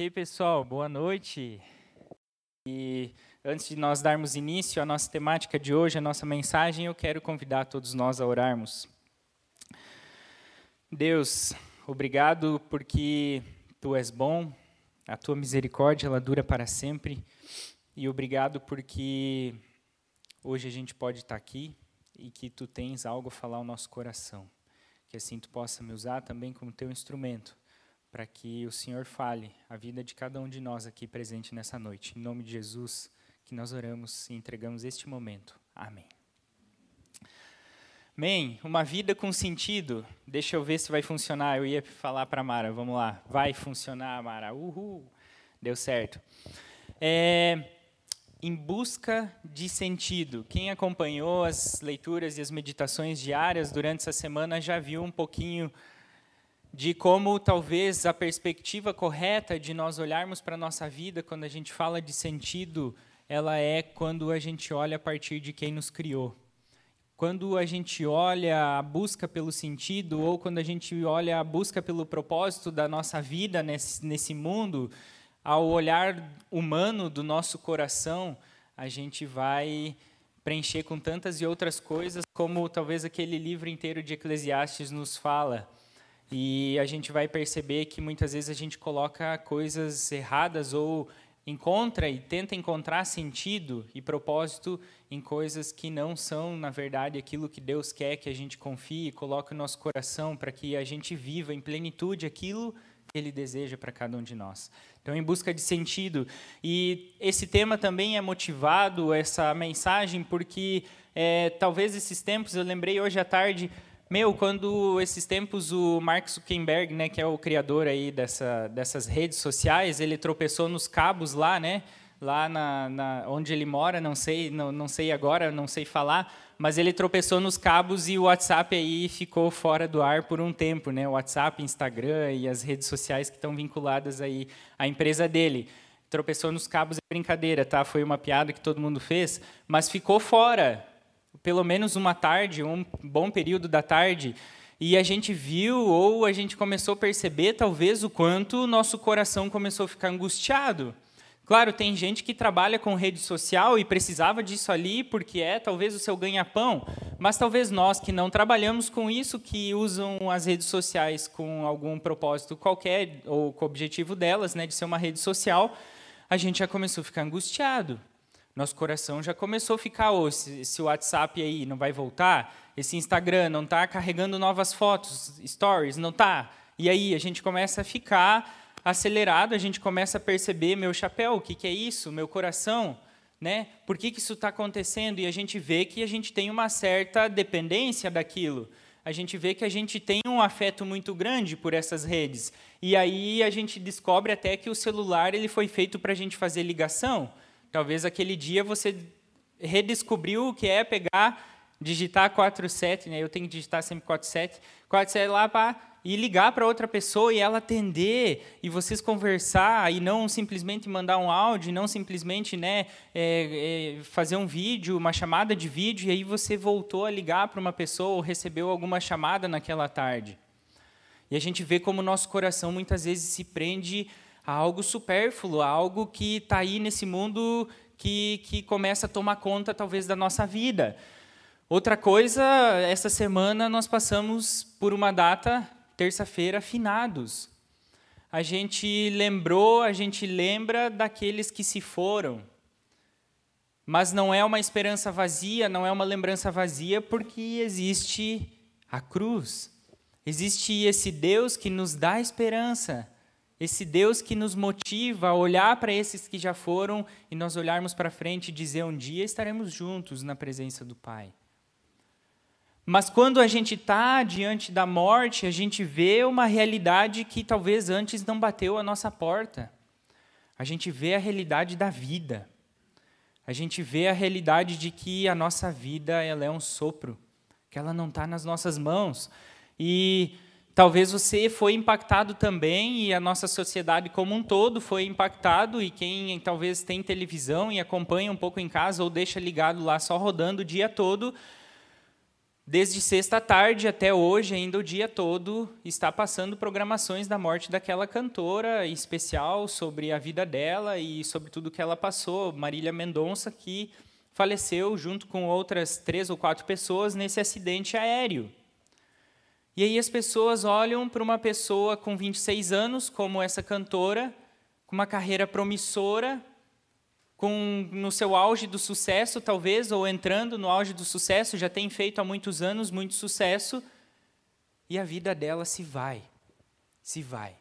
Ok, pessoal, boa noite. E antes de nós darmos início à nossa temática de hoje, a nossa mensagem, eu quero convidar todos nós a orarmos. Deus, obrigado porque tu és bom, a tua misericórdia ela dura para sempre. E obrigado porque hoje a gente pode estar aqui e que tu tens algo a falar ao nosso coração. Que assim tu possa me usar também como teu instrumento para que o Senhor fale a vida de cada um de nós aqui presente nessa noite. Em nome de Jesus, que nós oramos e entregamos este momento. Amém. Amém. Uma vida com sentido. Deixa eu ver se vai funcionar. Eu ia falar para Mara. Vamos lá. Vai funcionar, Mara. Uhul. Deu certo. É, em busca de sentido. Quem acompanhou as leituras e as meditações diárias durante essa semana já viu um pouquinho de como talvez a perspectiva correta de nós olharmos para a nossa vida quando a gente fala de sentido, ela é quando a gente olha a partir de quem nos criou. Quando a gente olha a busca pelo sentido ou quando a gente olha a busca pelo propósito da nossa vida nesse, nesse mundo, ao olhar humano do nosso coração, a gente vai preencher com tantas e outras coisas, como talvez aquele livro inteiro de Eclesiastes nos fala e a gente vai perceber que muitas vezes a gente coloca coisas erradas ou encontra e tenta encontrar sentido e propósito em coisas que não são, na verdade, aquilo que Deus quer que a gente confie e coloque no nosso coração para que a gente viva em plenitude aquilo que Ele deseja para cada um de nós. Então, em busca de sentido. E esse tema também é motivado, essa mensagem, porque é, talvez esses tempos, eu lembrei hoje à tarde, meu, quando esses tempos o Mark Zuckerberg, né, que é o criador aí dessa, dessas redes sociais, ele tropeçou nos cabos lá, né, lá na, na, onde ele mora, não sei, não, não sei agora, não sei falar, mas ele tropeçou nos cabos e o WhatsApp aí ficou fora do ar por um tempo, né, o WhatsApp, Instagram e as redes sociais que estão vinculadas aí à empresa dele. Tropeçou nos cabos é brincadeira, tá? Foi uma piada que todo mundo fez, mas ficou fora pelo menos uma tarde, um bom período da tarde, e a gente viu ou a gente começou a perceber talvez o quanto o nosso coração começou a ficar angustiado. Claro, tem gente que trabalha com rede social e precisava disso ali porque é talvez o seu ganha-pão, mas talvez nós que não trabalhamos com isso, que usam as redes sociais com algum propósito qualquer ou com o objetivo delas, né, de ser uma rede social, a gente já começou a ficar angustiado. Nosso coração já começou a ficar, oh, esse, esse WhatsApp aí não vai voltar, esse Instagram não está carregando novas fotos, stories, não está. E aí a gente começa a ficar acelerado, a gente começa a perceber, meu chapéu, o que, que é isso? Meu coração, né? Por que, que isso está acontecendo? E a gente vê que a gente tem uma certa dependência daquilo. A gente vê que a gente tem um afeto muito grande por essas redes. E aí a gente descobre até que o celular ele foi feito para a gente fazer ligação. Talvez aquele dia você redescobriu o que é pegar, digitar 47, né? Eu tenho que digitar sempre 47, 47 lá para e ligar para outra pessoa e ela atender e vocês conversar e não simplesmente mandar um áudio, não simplesmente né, é, é, fazer um vídeo, uma chamada de vídeo e aí você voltou a ligar para uma pessoa ou recebeu alguma chamada naquela tarde. E a gente vê como o nosso coração muitas vezes se prende a algo supérfluo, a algo que está aí nesse mundo que, que começa a tomar conta, talvez, da nossa vida. Outra coisa, essa semana nós passamos por uma data, terça-feira, finados. A gente lembrou, a gente lembra daqueles que se foram. Mas não é uma esperança vazia, não é uma lembrança vazia, porque existe a cruz. Existe esse Deus que nos dá esperança esse Deus que nos motiva a olhar para esses que já foram e nós olharmos para frente e dizer um dia estaremos juntos na presença do Pai. Mas quando a gente está diante da morte, a gente vê uma realidade que talvez antes não bateu a nossa porta. A gente vê a realidade da vida. A gente vê a realidade de que a nossa vida ela é um sopro, que ela não está nas nossas mãos. E Talvez você foi impactado também e a nossa sociedade como um todo foi impactado e quem talvez tem televisão e acompanha um pouco em casa ou deixa ligado lá só rodando o dia todo, desde sexta tarde até hoje, ainda o dia todo, está passando programações da morte daquela cantora especial sobre a vida dela e sobre tudo que ela passou, Marília Mendonça, que faleceu junto com outras três ou quatro pessoas nesse acidente aéreo. E aí as pessoas olham para uma pessoa com 26 anos, como essa cantora, com uma carreira promissora, com no seu auge do sucesso, talvez, ou entrando no auge do sucesso, já tem feito há muitos anos muito sucesso, e a vida dela se vai. Se vai.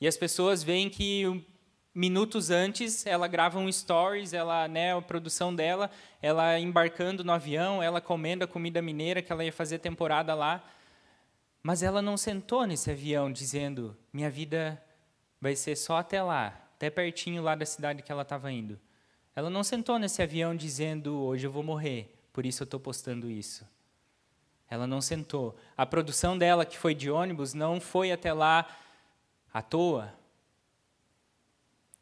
E as pessoas veem que minutos antes ela grava um stories, ela, né, a produção dela, ela embarcando no avião, ela comendo a comida mineira que ela ia fazer temporada lá. Mas ela não sentou nesse avião dizendo: "Minha vida vai ser só até lá, até pertinho lá da cidade que ela estava indo". Ela não sentou nesse avião dizendo: hoje eu vou morrer, por isso eu estou postando isso. Ela não sentou. A produção dela, que foi de ônibus, não foi até lá à toa.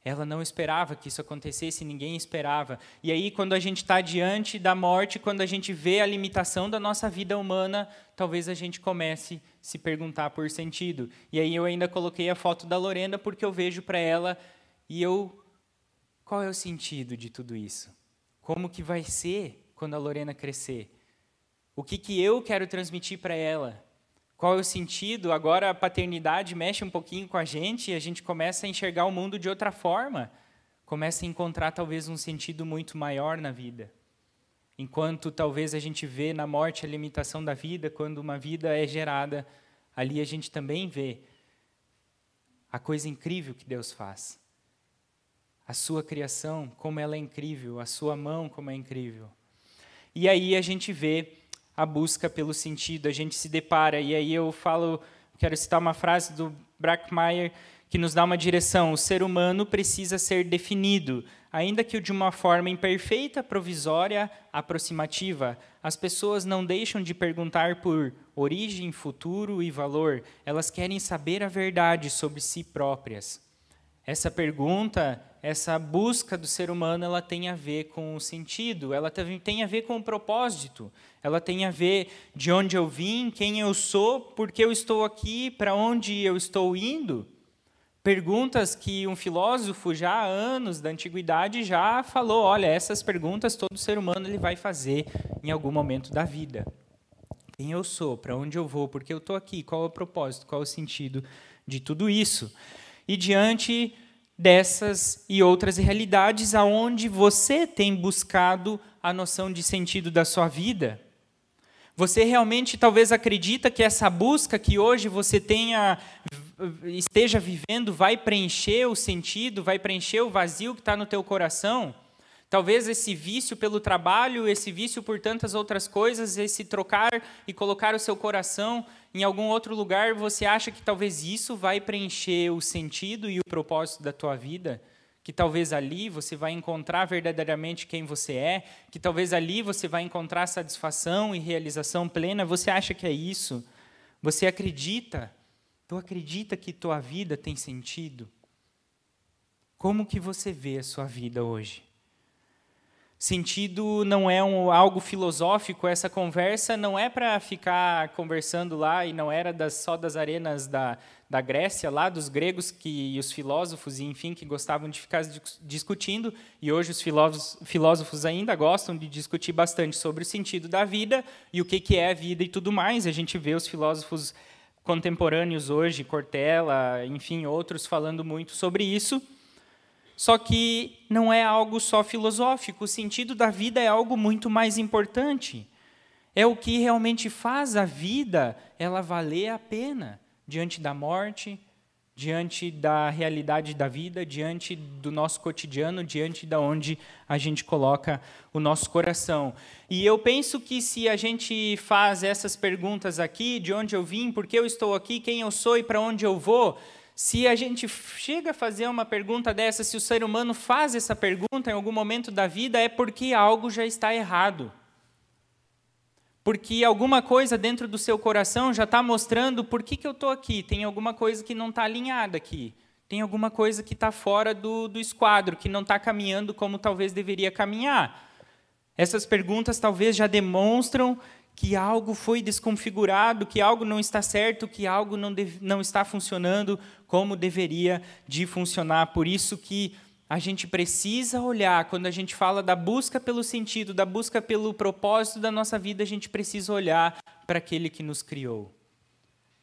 Ela não esperava que isso acontecesse, ninguém esperava. E aí, quando a gente está diante da morte, quando a gente vê a limitação da nossa vida humana, talvez a gente comece a se perguntar por sentido. E aí eu ainda coloquei a foto da Lorena porque eu vejo para ela e eu qual é o sentido de tudo isso? Como que vai ser quando a Lorena crescer? O que, que eu quero transmitir para ela? Qual é o sentido? Agora a paternidade mexe um pouquinho com a gente e a gente começa a enxergar o mundo de outra forma. Começa a encontrar talvez um sentido muito maior na vida. Enquanto talvez a gente vê na morte a limitação da vida, quando uma vida é gerada, ali a gente também vê a coisa incrível que Deus faz a sua criação, como ela é incrível, a sua mão, como é incrível. E aí a gente vê a busca pelo sentido, a gente se depara, e aí eu falo, quero citar uma frase do Brackmeyer que nos dá uma direção: o ser humano precisa ser definido, ainda que de uma forma imperfeita, provisória, aproximativa. As pessoas não deixam de perguntar por origem, futuro e valor, elas querem saber a verdade sobre si próprias. Essa pergunta essa busca do ser humano ela tem a ver com o sentido, ela tem a ver com o propósito, ela tem a ver de onde eu vim, quem eu sou, por que eu estou aqui, para onde eu estou indo. Perguntas que um filósofo já há anos da antiguidade já falou, olha, essas perguntas todo ser humano ele vai fazer em algum momento da vida. Quem eu sou, para onde eu vou, por que eu estou aqui, qual é o propósito, qual é o sentido de tudo isso. E diante dessas e outras realidades aonde você tem buscado a noção de sentido da sua vida. Você realmente talvez acredita que essa busca que hoje você tenha esteja vivendo vai preencher o sentido, vai preencher o vazio que está no teu coração? Talvez esse vício pelo trabalho, esse vício por tantas outras coisas, esse trocar e colocar o seu coração em algum outro lugar, você acha que talvez isso vai preencher o sentido e o propósito da tua vida? Que talvez ali você vai encontrar verdadeiramente quem você é, que talvez ali você vai encontrar satisfação e realização plena. Você acha que é isso? Você acredita? Tu acredita que tua vida tem sentido? Como que você vê a sua vida hoje? Sentido não é um, algo filosófico, essa conversa não é para ficar conversando lá, e não era das, só das arenas da, da Grécia, lá dos gregos que, e os filósofos, e, enfim, que gostavam de ficar discutindo, e hoje os filósofos, filósofos ainda gostam de discutir bastante sobre o sentido da vida e o que, que é a vida e tudo mais. A gente vê os filósofos contemporâneos hoje, Cortella, enfim, outros falando muito sobre isso. Só que não é algo só filosófico, o sentido da vida é algo muito mais importante. É o que realmente faz a vida ela valer a pena diante da morte, diante da realidade da vida, diante do nosso cotidiano, diante da onde a gente coloca o nosso coração. E eu penso que se a gente faz essas perguntas aqui, de onde eu vim, por que eu estou aqui, quem eu sou e para onde eu vou, se a gente chega a fazer uma pergunta dessa, se o ser humano faz essa pergunta em algum momento da vida, é porque algo já está errado. Porque alguma coisa dentro do seu coração já está mostrando por que, que eu estou aqui. Tem alguma coisa que não está alinhada aqui. Tem alguma coisa que está fora do, do esquadro, que não está caminhando como talvez deveria caminhar. Essas perguntas talvez já demonstram que algo foi desconfigurado, que algo não está certo, que algo não, deve, não está funcionando como deveria de funcionar. Por isso que a gente precisa olhar, quando a gente fala da busca pelo sentido, da busca pelo propósito da nossa vida, a gente precisa olhar para aquele que nos criou.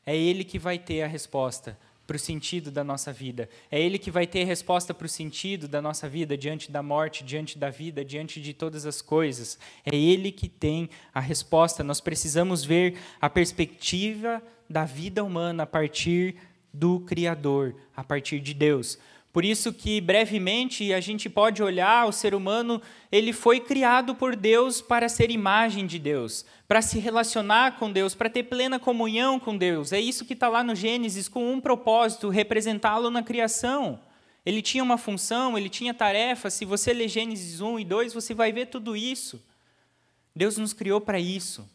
É ele que vai ter a resposta para o sentido da nossa vida. É Ele que vai ter resposta para o sentido da nossa vida diante da morte, diante da vida, diante de todas as coisas. É Ele que tem a resposta. Nós precisamos ver a perspectiva da vida humana a partir do Criador, a partir de Deus. Por isso que brevemente a gente pode olhar o ser humano, ele foi criado por Deus para ser imagem de Deus, para se relacionar com Deus, para ter plena comunhão com Deus. É isso que está lá no Gênesis, com um propósito, representá-lo na criação. Ele tinha uma função, ele tinha tarefa. Se você ler Gênesis 1 e 2, você vai ver tudo isso. Deus nos criou para isso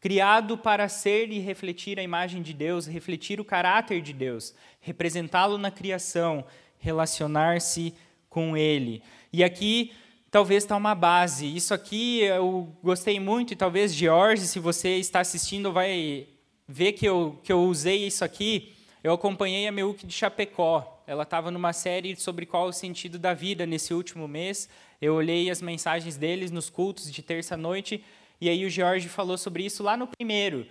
criado para ser e refletir a imagem de Deus, refletir o caráter de Deus, representá-lo na criação, relacionar-se com Ele. E aqui talvez está uma base. Isso aqui eu gostei muito, e talvez George, se você está assistindo, vai ver que eu, que eu usei isso aqui. Eu acompanhei a Meuque de Chapecó. Ela estava numa série sobre qual o sentido da vida nesse último mês. Eu olhei as mensagens deles nos cultos de terça-noite e aí o George falou sobre isso lá no primeiro.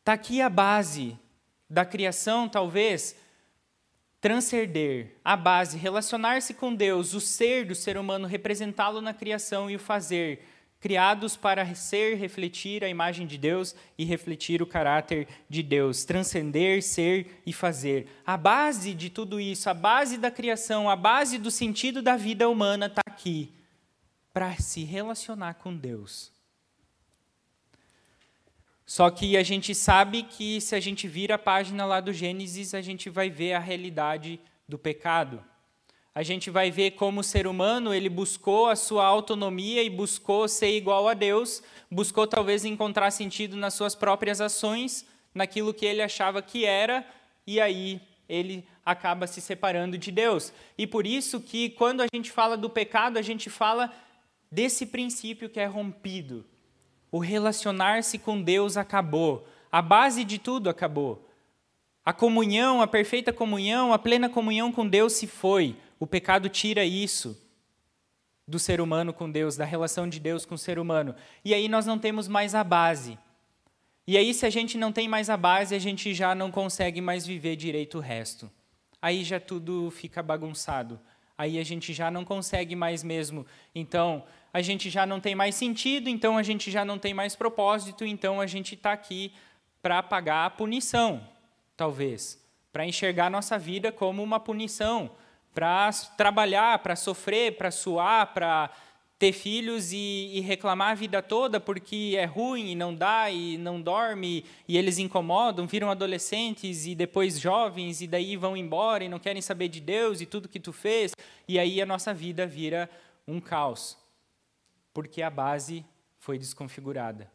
Está aqui a base da criação, talvez, transcender, a base, relacionar-se com Deus, o ser do ser humano, representá-lo na criação e o fazer, criados para ser, refletir a imagem de Deus e refletir o caráter de Deus, transcender, ser e fazer. A base de tudo isso, a base da criação, a base do sentido da vida humana está aqui, para se relacionar com Deus. Só que a gente sabe que se a gente vira a página lá do Gênesis, a gente vai ver a realidade do pecado. A gente vai ver como o ser humano ele buscou a sua autonomia e buscou ser igual a Deus, buscou talvez encontrar sentido nas suas próprias ações, naquilo que ele achava que era, e aí ele acaba se separando de Deus. E por isso que quando a gente fala do pecado, a gente fala desse princípio que é rompido, o relacionar-se com Deus acabou. A base de tudo acabou. A comunhão, a perfeita comunhão, a plena comunhão com Deus se foi. O pecado tira isso do ser humano com Deus, da relação de Deus com o ser humano. E aí nós não temos mais a base. E aí, se a gente não tem mais a base, a gente já não consegue mais viver direito o resto. Aí já tudo fica bagunçado. Aí a gente já não consegue mais mesmo. Então, a gente já não tem mais sentido, então a gente já não tem mais propósito, então a gente está aqui para pagar a punição, talvez, para enxergar nossa vida como uma punição, para trabalhar, para sofrer, para suar, para ter filhos e, e, reclamar a vida toda porque é ruim e não dá e não dorme e eles incomodam, viram adolescentes e depois jovens e daí vão embora e não querem saber de Deus e tudo que tu fez e aí a nossa vida vira um caos porque a base foi desconfigurada.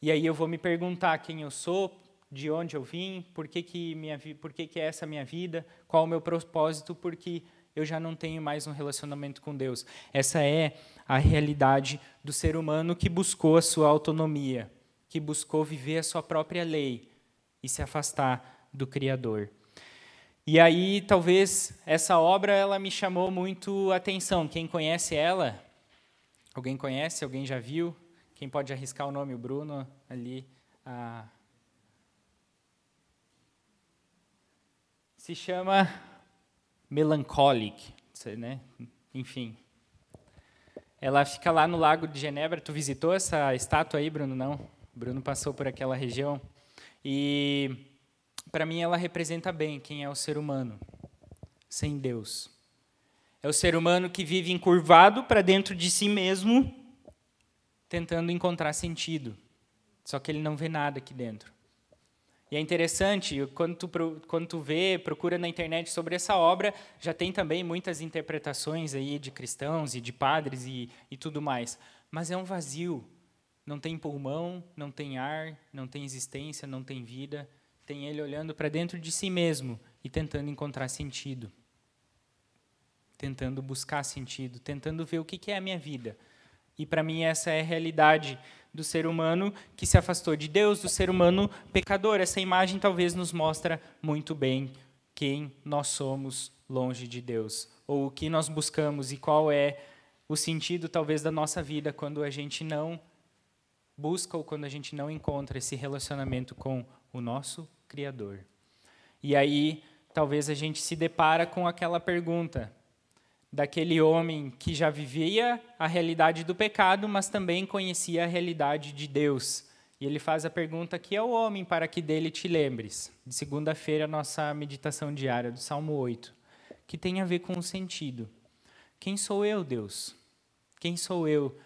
E aí eu vou me perguntar quem eu sou, de onde eu vim, por que, que, minha, por que, que é essa minha vida, qual o meu propósito, porque eu já não tenho mais um relacionamento com Deus. Essa é a realidade do ser humano que buscou a sua autonomia, que buscou viver a sua própria lei e se afastar do Criador. E aí, talvez essa obra ela me chamou muito a atenção. Quem conhece ela Alguém conhece? Alguém já viu? Quem pode arriscar o nome? O Bruno ali. Ah. Se chama Melancholic, né? Enfim. Ela fica lá no Lago de Genebra. Tu visitou essa estátua aí, Bruno? Não. Bruno passou por aquela região. E para mim ela representa bem quem é o ser humano sem Deus. É o ser humano que vive encurvado para dentro de si mesmo, tentando encontrar sentido. Só que ele não vê nada aqui dentro. E é interessante, quando tu, quando tu vê, procura na internet sobre essa obra, já tem também muitas interpretações aí de cristãos e de padres e, e tudo mais. Mas é um vazio. Não tem pulmão, não tem ar, não tem existência, não tem vida. Tem ele olhando para dentro de si mesmo e tentando encontrar sentido tentando buscar sentido, tentando ver o que é a minha vida. E para mim essa é a realidade do ser humano que se afastou de Deus, do ser humano pecador. Essa imagem talvez nos mostra muito bem quem nós somos longe de Deus, ou o que nós buscamos e qual é o sentido talvez da nossa vida quando a gente não busca ou quando a gente não encontra esse relacionamento com o nosso criador. E aí, talvez a gente se depara com aquela pergunta: daquele homem que já vivia a realidade do pecado, mas também conhecia a realidade de Deus. E ele faz a pergunta: que é o homem para que dele te lembres? De segunda-feira, nossa meditação diária do Salmo 8, que tem a ver com o sentido. Quem sou eu, Deus? Quem sou eu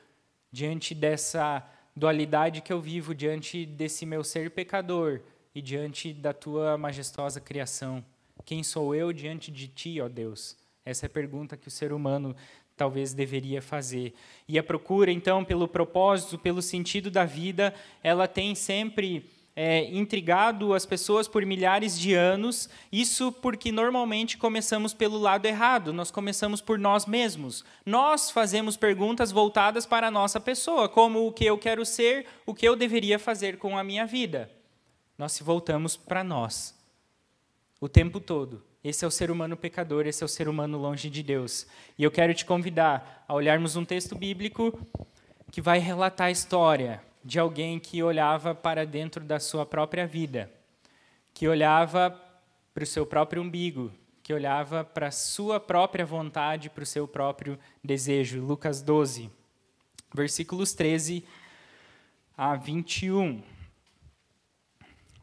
diante dessa dualidade que eu vivo, diante desse meu ser pecador e diante da tua majestosa criação? Quem sou eu diante de ti, ó Deus? Essa é a pergunta que o ser humano talvez deveria fazer. E a procura, então, pelo propósito, pelo sentido da vida, ela tem sempre é, intrigado as pessoas por milhares de anos. Isso porque normalmente começamos pelo lado errado, nós começamos por nós mesmos. Nós fazemos perguntas voltadas para a nossa pessoa, como o que eu quero ser, o que eu deveria fazer com a minha vida. Nós se voltamos para nós o tempo todo. Esse é o ser humano pecador, esse é o ser humano longe de Deus. E eu quero te convidar a olharmos um texto bíblico que vai relatar a história de alguém que olhava para dentro da sua própria vida, que olhava para o seu próprio umbigo, que olhava para a sua própria vontade, para o seu próprio desejo. Lucas 12, versículos 13 a 21.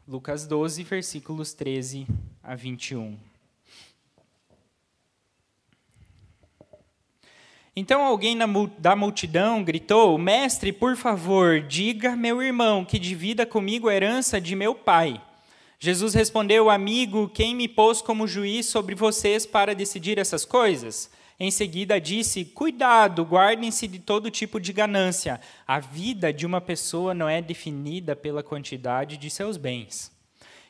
Lucas 12, versículos 13 a 21. Então alguém da multidão gritou: Mestre, por favor, diga meu irmão que divida comigo a herança de meu pai. Jesus respondeu: Amigo, quem me pôs como juiz sobre vocês para decidir essas coisas? Em seguida disse: Cuidado, guardem-se de todo tipo de ganância. A vida de uma pessoa não é definida pela quantidade de seus bens.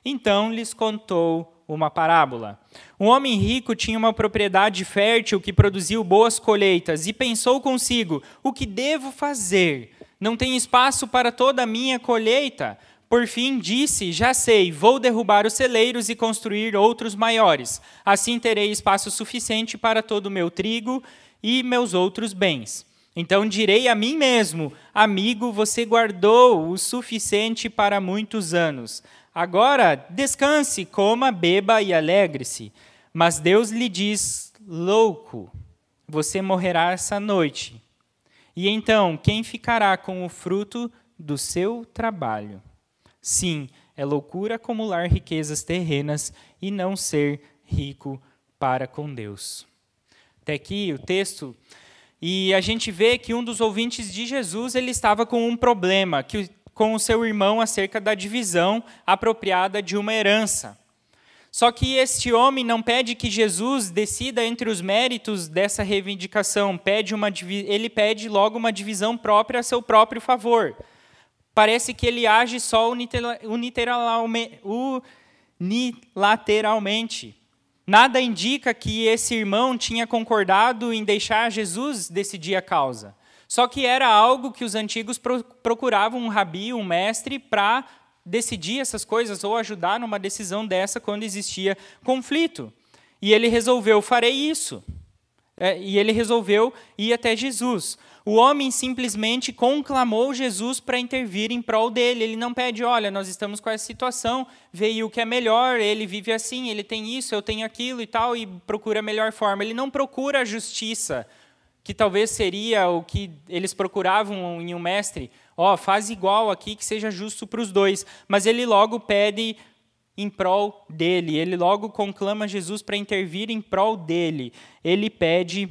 Então lhes contou uma parábola. Um homem rico tinha uma propriedade fértil que produziu boas colheitas e pensou consigo: o que devo fazer? Não tem espaço para toda a minha colheita. Por fim disse: Já sei, vou derrubar os celeiros e construir outros maiores. Assim terei espaço suficiente para todo o meu trigo e meus outros bens. Então direi a mim mesmo: Amigo, você guardou o suficiente para muitos anos. Agora descanse, coma, beba e alegre-se. Mas Deus lhe diz: Louco, você morrerá essa noite. E então, quem ficará com o fruto do seu trabalho? Sim, é loucura acumular riquezas terrenas e não ser rico para com Deus. Até aqui o texto. E a gente vê que um dos ouvintes de Jesus ele estava com um problema, que com o seu irmão acerca da divisão apropriada de uma herança. Só que este homem não pede que Jesus decida entre os méritos dessa reivindicação, pede uma, ele pede logo uma divisão própria a seu próprio favor. Parece que ele age só unilateralmente. Nada indica que esse irmão tinha concordado em deixar Jesus decidir a causa. Só que era algo que os antigos procuravam um rabi, um mestre, para decidir essas coisas ou ajudar numa decisão dessa quando existia conflito. E ele resolveu, farei isso. É, e ele resolveu ir até Jesus. O homem simplesmente conclamou Jesus para intervir em prol dele. Ele não pede, olha, nós estamos com essa situação, veio o que é melhor, ele vive assim, ele tem isso, eu tenho aquilo e tal, e procura a melhor forma. Ele não procura a justiça que talvez seria o que eles procuravam em um mestre, ó, oh, faz igual aqui que seja justo para os dois, mas ele logo pede em prol dele, ele logo conclama Jesus para intervir em prol dele. Ele pede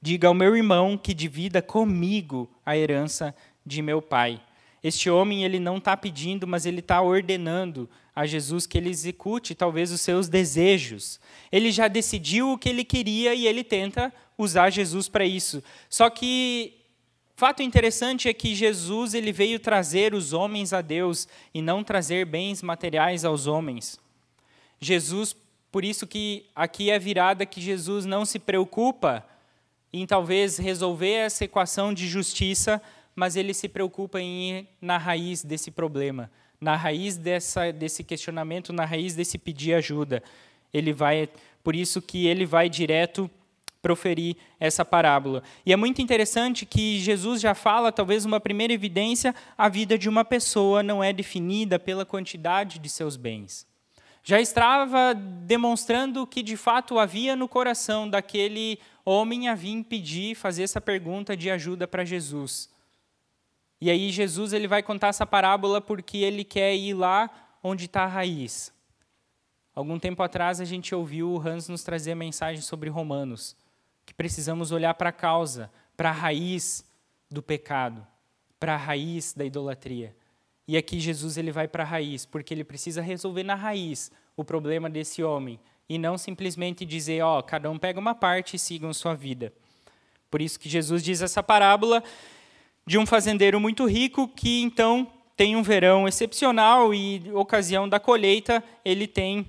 diga ao meu irmão que divida comigo a herança de meu pai. Este homem ele não está pedindo, mas ele está ordenando a Jesus que ele execute talvez os seus desejos. Ele já decidiu o que ele queria e ele tenta usar Jesus para isso. Só que fato interessante é que Jesus ele veio trazer os homens a Deus e não trazer bens materiais aos homens. Jesus, por isso que aqui é virada que Jesus não se preocupa em talvez resolver essa equação de justiça, mas ele se preocupa em ir na raiz desse problema, na raiz dessa, desse questionamento, na raiz desse pedir ajuda. Ele vai, por isso que ele vai direto proferir essa parábola. E é muito interessante que Jesus já fala, talvez uma primeira evidência, a vida de uma pessoa não é definida pela quantidade de seus bens. Já estava demonstrando que de fato havia no coração daquele homem a vir pedir, fazer essa pergunta de ajuda para Jesus. E aí Jesus ele vai contar essa parábola porque ele quer ir lá onde está a raiz. Algum tempo atrás a gente ouviu o Hans nos trazer mensagem sobre Romanos que precisamos olhar para a causa, para a raiz do pecado, para a raiz da idolatria. E aqui Jesus ele vai para a raiz, porque ele precisa resolver na raiz o problema desse homem e não simplesmente dizer, ó, oh, cada um pega uma parte e sigam sua vida. Por isso que Jesus diz essa parábola de um fazendeiro muito rico que então tem um verão excepcional e ocasião da colheita, ele tem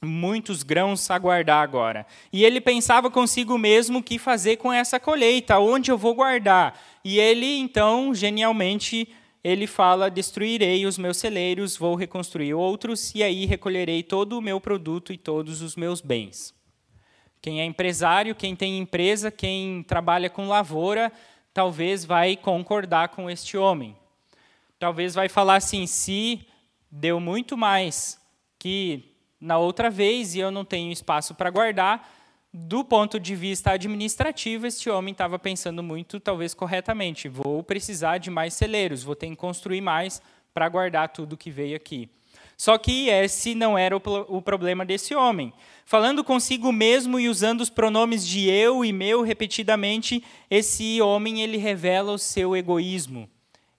muitos grãos a guardar agora. E ele pensava consigo mesmo o que fazer com essa colheita, onde eu vou guardar. E ele então, genialmente, ele fala: "Destruirei os meus celeiros, vou reconstruir outros e aí recolherei todo o meu produto e todos os meus bens." Quem é empresário, quem tem empresa, quem trabalha com lavoura, talvez vai concordar com este homem. Talvez vai falar assim: "Se deu muito mais que na outra vez e eu não tenho espaço para guardar. Do ponto de vista administrativo, este homem estava pensando muito, talvez corretamente. Vou precisar de mais celeiros, vou ter que construir mais para guardar tudo que veio aqui. Só que esse não era o, o problema desse homem. Falando consigo mesmo e usando os pronomes de eu e meu repetidamente, esse homem ele revela o seu egoísmo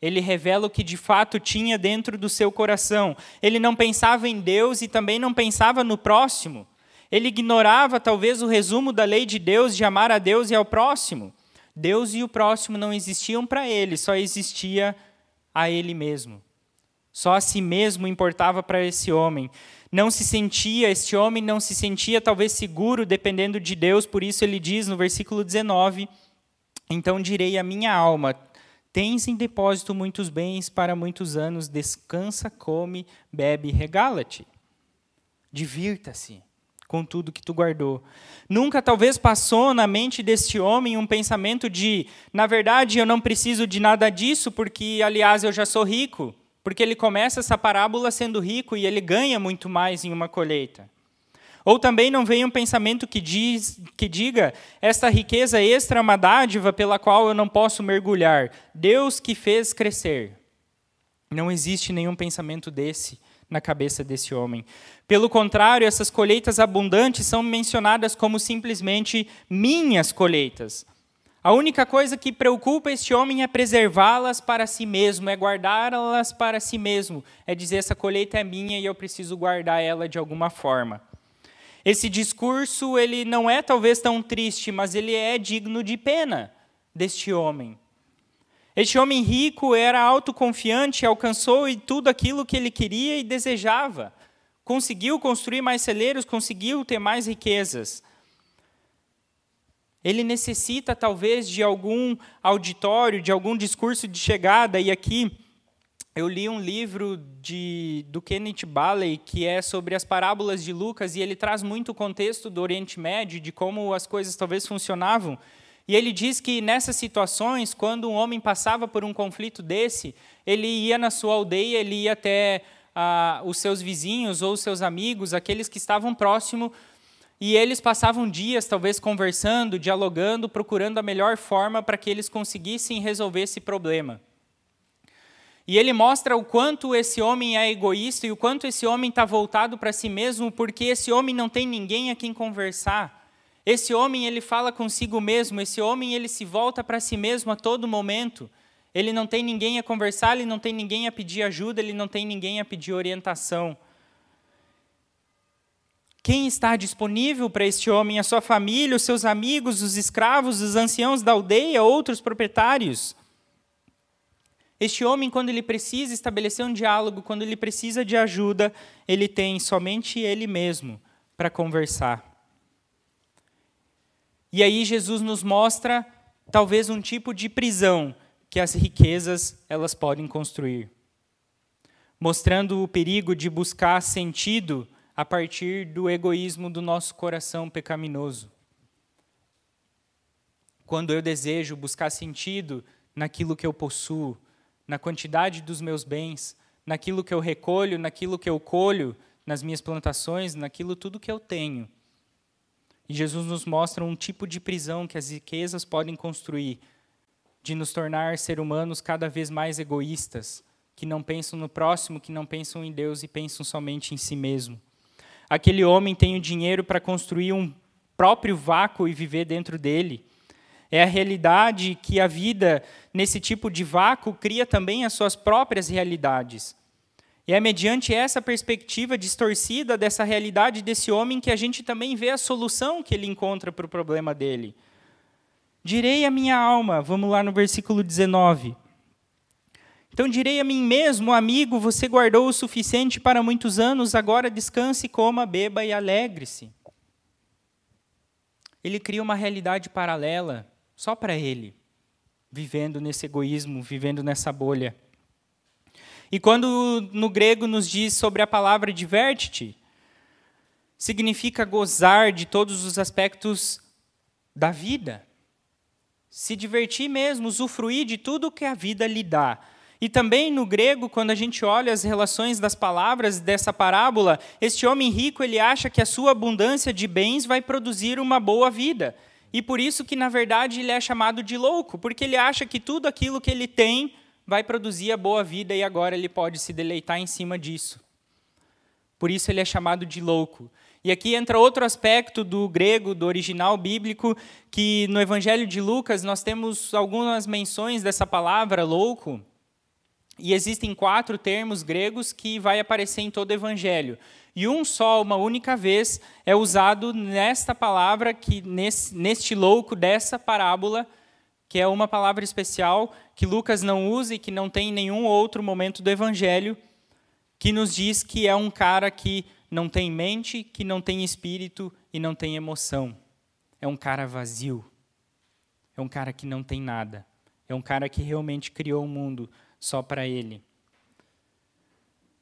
ele revela o que de fato tinha dentro do seu coração. Ele não pensava em Deus e também não pensava no próximo. Ele ignorava talvez o resumo da lei de Deus de amar a Deus e ao próximo. Deus e o próximo não existiam para ele, só existia a ele mesmo. Só a si mesmo importava para esse homem. Não se sentia, este homem não se sentia talvez seguro dependendo de Deus, por isso ele diz no versículo 19: Então direi à minha alma: Tens em depósito muitos bens para muitos anos, descansa, come, bebe, regala-te. Divirta-se com tudo que tu guardou. Nunca talvez passou na mente deste homem um pensamento de, na verdade, eu não preciso de nada disso, porque, aliás, eu já sou rico. Porque ele começa essa parábola sendo rico e ele ganha muito mais em uma colheita. Ou também não vem um pensamento que, diz, que diga: esta riqueza extra é uma dádiva pela qual eu não posso mergulhar. Deus que fez crescer. Não existe nenhum pensamento desse na cabeça desse homem. Pelo contrário, essas colheitas abundantes são mencionadas como simplesmente minhas colheitas. A única coisa que preocupa este homem é preservá-las para si mesmo, é guardá-las para si mesmo, é dizer essa colheita é minha e eu preciso guardar ela de alguma forma. Esse discurso ele não é talvez tão triste, mas ele é digno de pena deste homem. Este homem rico era autoconfiante, alcançou tudo aquilo que ele queria e desejava. Conseguiu construir mais celeiros, conseguiu ter mais riquezas. Ele necessita talvez de algum auditório, de algum discurso de chegada, e aqui eu li um livro de, do Kenneth Bailey que é sobre as parábolas de Lucas e ele traz muito o contexto do Oriente Médio, de como as coisas talvez funcionavam. E ele diz que nessas situações, quando um homem passava por um conflito desse, ele ia na sua aldeia, ele ia até ah, os seus vizinhos ou os seus amigos, aqueles que estavam próximo, e eles passavam dias talvez conversando, dialogando, procurando a melhor forma para que eles conseguissem resolver esse problema. E ele mostra o quanto esse homem é egoísta e o quanto esse homem está voltado para si mesmo, porque esse homem não tem ninguém a quem conversar. Esse homem ele fala consigo mesmo, esse homem ele se volta para si mesmo a todo momento. Ele não tem ninguém a conversar, ele não tem ninguém a pedir ajuda, ele não tem ninguém a pedir orientação. Quem está disponível para este homem? A sua família, os seus amigos, os escravos, os anciãos da aldeia, outros proprietários? Este homem, quando ele precisa estabelecer um diálogo, quando ele precisa de ajuda, ele tem somente ele mesmo para conversar. E aí Jesus nos mostra talvez um tipo de prisão que as riquezas elas podem construir, mostrando o perigo de buscar sentido a partir do egoísmo do nosso coração pecaminoso. Quando eu desejo buscar sentido naquilo que eu possuo, na quantidade dos meus bens, naquilo que eu recolho, naquilo que eu colho, nas minhas plantações, naquilo tudo que eu tenho. E Jesus nos mostra um tipo de prisão que as riquezas podem construir, de nos tornar ser humanos cada vez mais egoístas, que não pensam no próximo, que não pensam em Deus e pensam somente em si mesmo. Aquele homem tem o dinheiro para construir um próprio vácuo e viver dentro dele. É a realidade que a vida nesse tipo de vácuo cria também as suas próprias realidades. E é mediante essa perspectiva distorcida dessa realidade desse homem que a gente também vê a solução que ele encontra para o problema dele. Direi a minha alma, vamos lá no versículo 19. Então direi a mim mesmo, amigo, você guardou o suficiente para muitos anos, agora descanse, coma, beba e alegre-se. Ele cria uma realidade paralela só para ele, vivendo nesse egoísmo, vivendo nessa bolha. E quando no grego nos diz sobre a palavra diverte-te, significa gozar de todos os aspectos da vida. Se divertir mesmo, usufruir de tudo que a vida lhe dá. E também no grego, quando a gente olha as relações das palavras dessa parábola, este homem rico, ele acha que a sua abundância de bens vai produzir uma boa vida. E por isso que na verdade ele é chamado de louco, porque ele acha que tudo aquilo que ele tem vai produzir a boa vida e agora ele pode se deleitar em cima disso. Por isso ele é chamado de louco. E aqui entra outro aspecto do grego, do original bíblico, que no Evangelho de Lucas nós temos algumas menções dessa palavra louco. E existem quatro termos gregos que vai aparecer em todo o Evangelho. E um só, uma única vez, é usado nesta palavra, que nesse, neste louco dessa parábola, que é uma palavra especial que Lucas não usa e que não tem em nenhum outro momento do Evangelho, que nos diz que é um cara que não tem mente, que não tem espírito e não tem emoção. É um cara vazio. É um cara que não tem nada. É um cara que realmente criou o um mundo só para ele.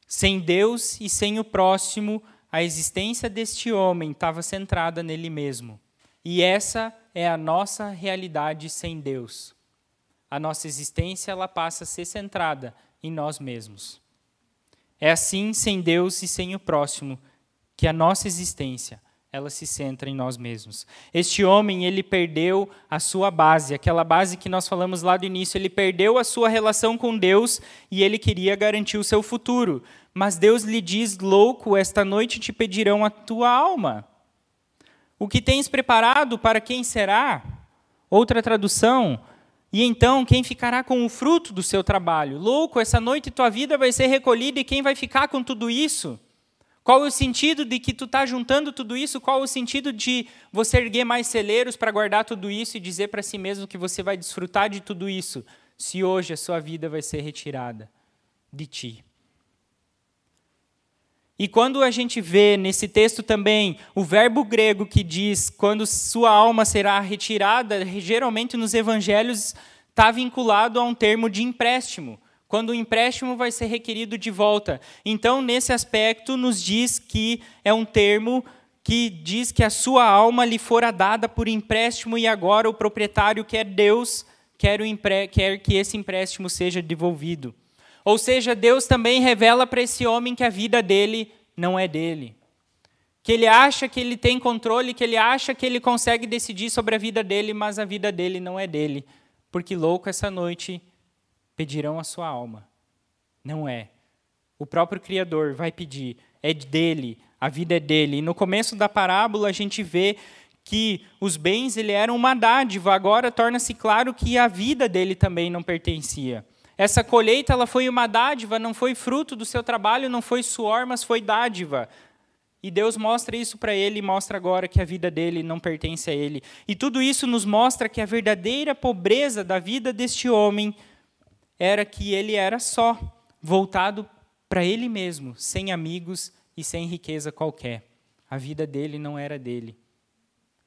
Sem Deus e sem o próximo, a existência deste homem estava centrada nele mesmo. E essa é a nossa realidade sem Deus. A nossa existência ela passa a ser centrada em nós mesmos. É assim, sem Deus e sem o próximo, que a nossa existência ela se centra em nós mesmos. Este homem, ele perdeu a sua base, aquela base que nós falamos lá do início, ele perdeu a sua relação com Deus e ele queria garantir o seu futuro. Mas Deus lhe diz: "Louco, esta noite te pedirão a tua alma. O que tens preparado para quem será? Outra tradução. E então, quem ficará com o fruto do seu trabalho? Louco, essa noite tua vida vai ser recolhida e quem vai ficar com tudo isso? Qual o sentido de que tu está juntando tudo isso? Qual o sentido de você erguer mais celeiros para guardar tudo isso e dizer para si mesmo que você vai desfrutar de tudo isso, se hoje a sua vida vai ser retirada de ti? E quando a gente vê nesse texto também o verbo grego que diz quando sua alma será retirada, geralmente nos evangelhos está vinculado a um termo de empréstimo, quando o empréstimo vai ser requerido de volta. Então, nesse aspecto, nos diz que é um termo que diz que a sua alma lhe fora dada por empréstimo e agora o proprietário, que é Deus, quer, quer que esse empréstimo seja devolvido. Ou seja, Deus também revela para esse homem que a vida dele não é dele. Que ele acha que ele tem controle, que ele acha que ele consegue decidir sobre a vida dele, mas a vida dele não é dele. Porque louco essa noite pedirão a sua alma. Não é. O próprio Criador vai pedir, é dele, a vida é dele. E no começo da parábola a gente vê que os bens ele eram uma dádiva, agora torna-se claro que a vida dele também não pertencia. Essa colheita ela foi uma dádiva, não foi fruto do seu trabalho, não foi suor, mas foi dádiva. E Deus mostra isso para ele mostra agora que a vida dele não pertence a ele. E tudo isso nos mostra que a verdadeira pobreza da vida deste homem era que ele era só, voltado para ele mesmo, sem amigos e sem riqueza qualquer. A vida dele não era dele.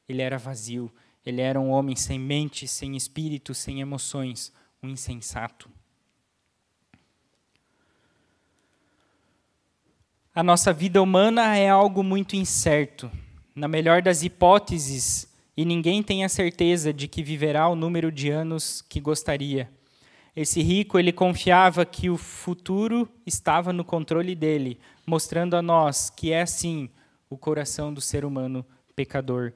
Ele era vazio. Ele era um homem sem mente, sem espírito, sem emoções um insensato. A nossa vida humana é algo muito incerto. Na melhor das hipóteses, e ninguém tem a certeza de que viverá o número de anos que gostaria. Esse rico, ele confiava que o futuro estava no controle dele, mostrando a nós que é assim o coração do ser humano pecador.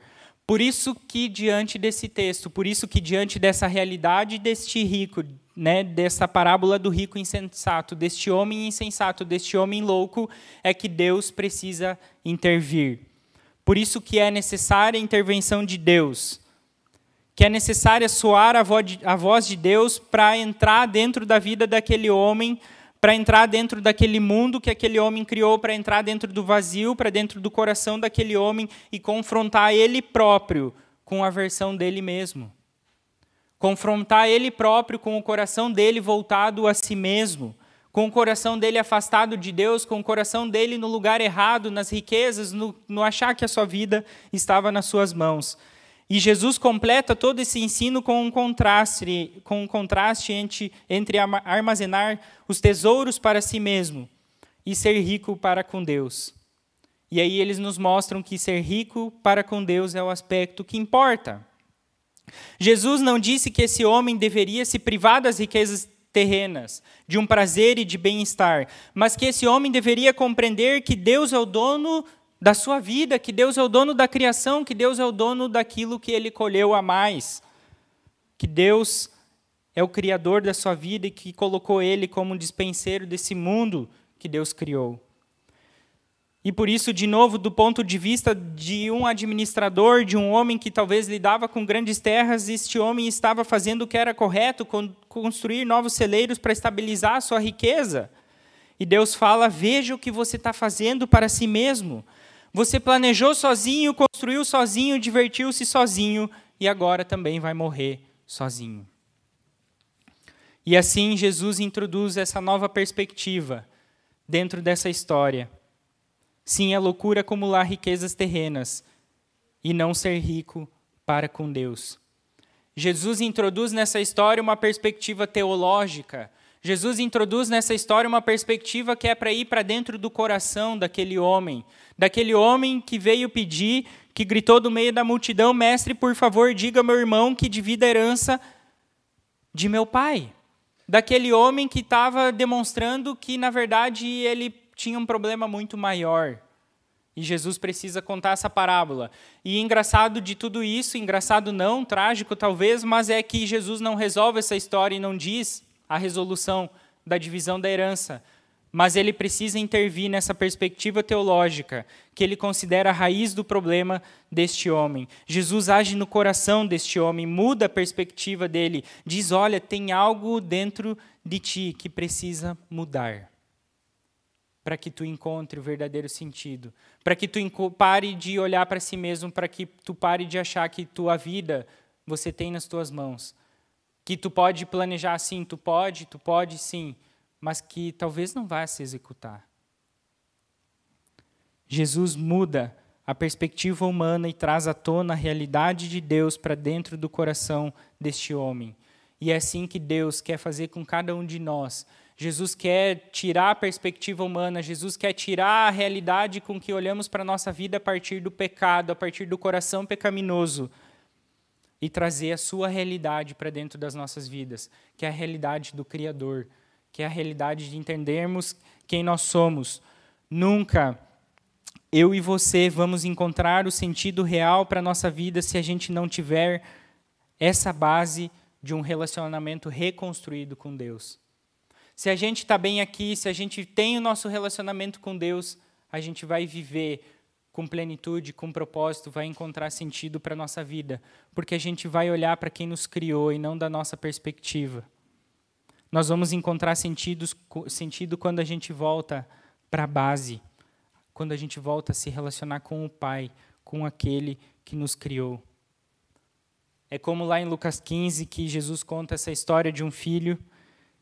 Por isso que diante desse texto, por isso que diante dessa realidade deste rico, né, dessa parábola do rico insensato, deste homem insensato, deste homem louco, é que Deus precisa intervir. Por isso que é necessária a intervenção de Deus, que é necessária soar a voz de Deus para entrar dentro da vida daquele homem, para entrar dentro daquele mundo que aquele homem criou, para entrar dentro do vazio, para dentro do coração daquele homem e confrontar ele próprio com a versão dele mesmo. Confrontar ele próprio com o coração dele voltado a si mesmo, com o coração dele afastado de Deus, com o coração dele no lugar errado, nas riquezas, no, no achar que a sua vida estava nas suas mãos. E Jesus completa todo esse ensino com um contraste, com um contraste entre, entre armazenar os tesouros para si mesmo e ser rico para com Deus. E aí eles nos mostram que ser rico para com Deus é o aspecto que importa. Jesus não disse que esse homem deveria se privar das riquezas terrenas, de um prazer e de bem-estar, mas que esse homem deveria compreender que Deus é o dono da sua vida, que Deus é o dono da criação, que Deus é o dono daquilo que ele colheu a mais, que Deus é o criador da sua vida e que colocou ele como um dispenseiro desse mundo que Deus criou. E por isso, de novo, do ponto de vista de um administrador, de um homem que talvez lidava com grandes terras, este homem estava fazendo o que era correto, construir novos celeiros para estabilizar a sua riqueza. E Deus fala: veja o que você está fazendo para si mesmo. Você planejou sozinho, construiu sozinho, divertiu-se sozinho e agora também vai morrer sozinho. E assim Jesus introduz essa nova perspectiva dentro dessa história. Sim, é loucura acumular riquezas terrenas e não ser rico para com Deus. Jesus introduz nessa história uma perspectiva teológica. Jesus introduz nessa história uma perspectiva que é para ir para dentro do coração daquele homem, daquele homem que veio pedir, que gritou do meio da multidão: Mestre, por favor, diga ao meu irmão que divida a herança de meu pai. Daquele homem que estava demonstrando que, na verdade, ele tinha um problema muito maior. E Jesus precisa contar essa parábola. E engraçado de tudo isso, engraçado não, trágico talvez, mas é que Jesus não resolve essa história e não diz a resolução da divisão da herança mas ele precisa intervir nessa perspectiva teológica, que ele considera a raiz do problema deste homem. Jesus age no coração deste homem, muda a perspectiva dele, diz: Olha, tem algo dentro de ti que precisa mudar. Para que tu encontre o verdadeiro sentido, para que tu pare de olhar para si mesmo, para que tu pare de achar que tua vida você tem nas tuas mãos, que tu pode planejar assim, tu pode, tu pode sim, mas que talvez não vá se executar. Jesus muda a perspectiva humana e traz à tona a realidade de Deus para dentro do coração deste homem. E é assim que Deus quer fazer com cada um de nós. Jesus quer tirar a perspectiva humana, Jesus quer tirar a realidade com que olhamos para a nossa vida a partir do pecado, a partir do coração pecaminoso, e trazer a sua realidade para dentro das nossas vidas, que é a realidade do Criador, que é a realidade de entendermos quem nós somos. Nunca eu e você vamos encontrar o sentido real para a nossa vida se a gente não tiver essa base de um relacionamento reconstruído com Deus. Se a gente está bem aqui, se a gente tem o nosso relacionamento com Deus, a gente vai viver com plenitude, com propósito, vai encontrar sentido para a nossa vida, porque a gente vai olhar para quem nos criou e não da nossa perspectiva. Nós vamos encontrar sentidos, sentido quando a gente volta para a base, quando a gente volta a se relacionar com o Pai, com aquele que nos criou. É como lá em Lucas 15 que Jesus conta essa história de um filho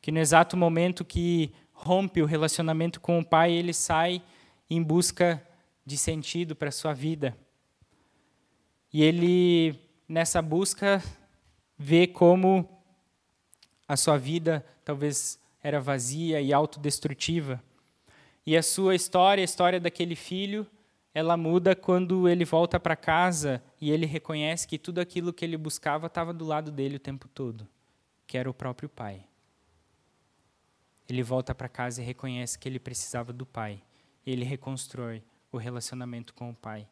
que no exato momento que rompe o relacionamento com o pai, ele sai em busca de sentido para a sua vida. E ele, nessa busca, vê como A sua vida talvez era vazia e autodestrutiva. E a sua história, a história daquele filho, ela muda quando ele volta para casa e ele reconhece que tudo aquilo que ele buscava estava do lado dele o tempo todo, que era o próprio pai. Ele volta para casa e reconhece que ele precisava do pai. Ele reconstrói o relacionamento com o pai.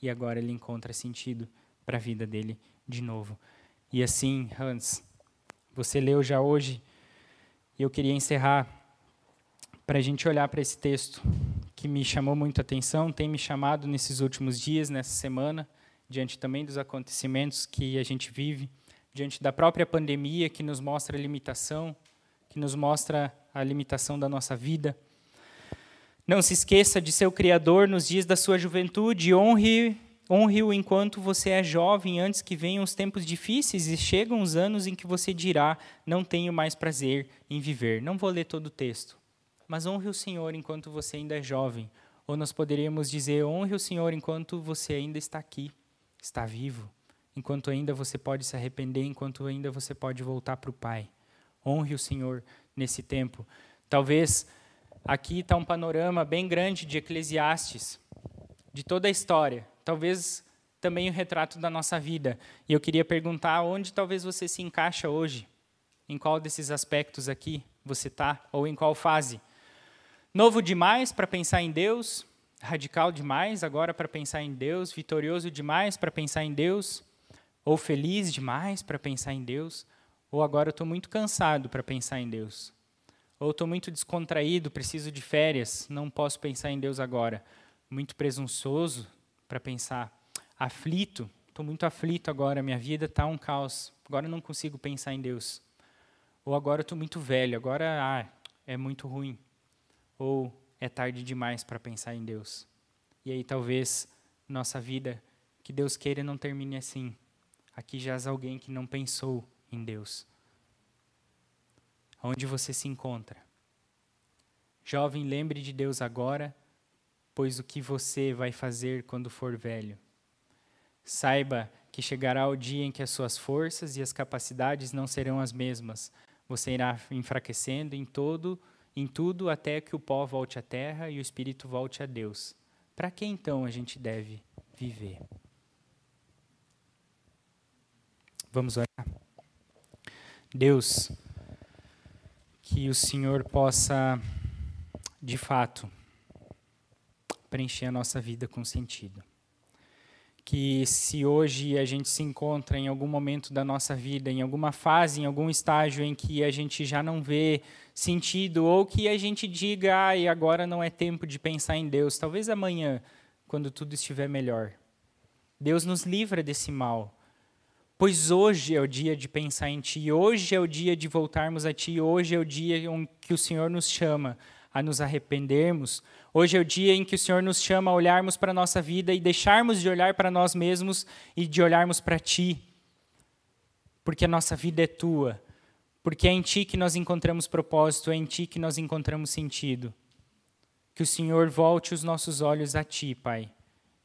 E agora ele encontra sentido para a vida dele de novo. E assim, Hans, você leu já hoje, e eu queria encerrar para a gente olhar para esse texto que me chamou muito a atenção, tem me chamado nesses últimos dias, nessa semana, diante também dos acontecimentos que a gente vive, diante da própria pandemia que nos mostra a limitação, que nos mostra a limitação da nossa vida. Não se esqueça de seu Criador nos dias da sua juventude, honre Honre-o enquanto você é jovem, antes que venham os tempos difíceis e chegam os anos em que você dirá: Não tenho mais prazer em viver. Não vou ler todo o texto, mas honre o Senhor enquanto você ainda é jovem. Ou nós poderíamos dizer: Honre o Senhor enquanto você ainda está aqui, está vivo, enquanto ainda você pode se arrepender, enquanto ainda você pode voltar para o Pai. Honre o Senhor nesse tempo. Talvez aqui está um panorama bem grande de Eclesiastes, de toda a história talvez também o retrato da nossa vida. E eu queria perguntar onde talvez você se encaixa hoje, em qual desses aspectos aqui você está, ou em qual fase. Novo demais para pensar em Deus, radical demais agora para pensar em Deus, vitorioso demais para pensar em Deus, ou feliz demais para pensar em Deus, ou agora eu estou muito cansado para pensar em Deus, ou estou muito descontraído, preciso de férias, não posso pensar em Deus agora, muito presunçoso, para pensar. Aflito, estou muito aflito agora, minha vida está um caos. Agora não consigo pensar em Deus. Ou agora estou muito velho, agora ah, é muito ruim. Ou é tarde demais para pensar em Deus. E aí talvez nossa vida, que Deus queira, não termine assim. Aqui há alguém que não pensou em Deus. Onde você se encontra? Jovem, lembre de Deus agora pois o que você vai fazer quando for velho? Saiba que chegará o dia em que as suas forças e as capacidades não serão as mesmas. Você irá enfraquecendo em todo, em tudo até que o pó volte à terra e o espírito volte a Deus. Para que então a gente deve viver? Vamos orar. Deus, que o Senhor possa, de fato, preencher a nossa vida com sentido. Que se hoje a gente se encontra em algum momento da nossa vida, em alguma fase, em algum estágio em que a gente já não vê sentido, ou que a gente diga, ah, e agora não é tempo de pensar em Deus, talvez amanhã, quando tudo estiver melhor. Deus nos livra desse mal. Pois hoje é o dia de pensar em Ti, hoje é o dia de voltarmos a Ti, hoje é o dia em que o Senhor nos chama a nos arrependermos. Hoje é o dia em que o Senhor nos chama a olharmos para a nossa vida e deixarmos de olhar para nós mesmos e de olharmos para Ti. Porque a nossa vida é Tua. Porque é em Ti que nós encontramos propósito, é em Ti que nós encontramos sentido. Que o Senhor volte os nossos olhos a Ti, Pai,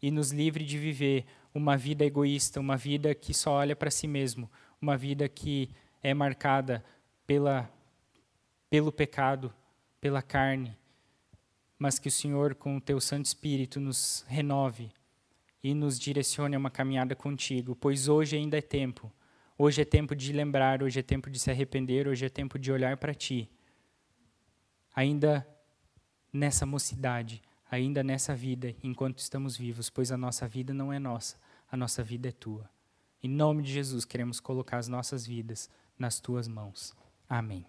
e nos livre de viver uma vida egoísta, uma vida que só olha para si mesmo, uma vida que é marcada pela, pelo pecado, pela carne, mas que o Senhor, com o teu Santo Espírito, nos renove e nos direcione a uma caminhada contigo, pois hoje ainda é tempo. Hoje é tempo de lembrar, hoje é tempo de se arrepender, hoje é tempo de olhar para ti. Ainda nessa mocidade, ainda nessa vida, enquanto estamos vivos, pois a nossa vida não é nossa, a nossa vida é tua. Em nome de Jesus, queremos colocar as nossas vidas nas tuas mãos. Amém.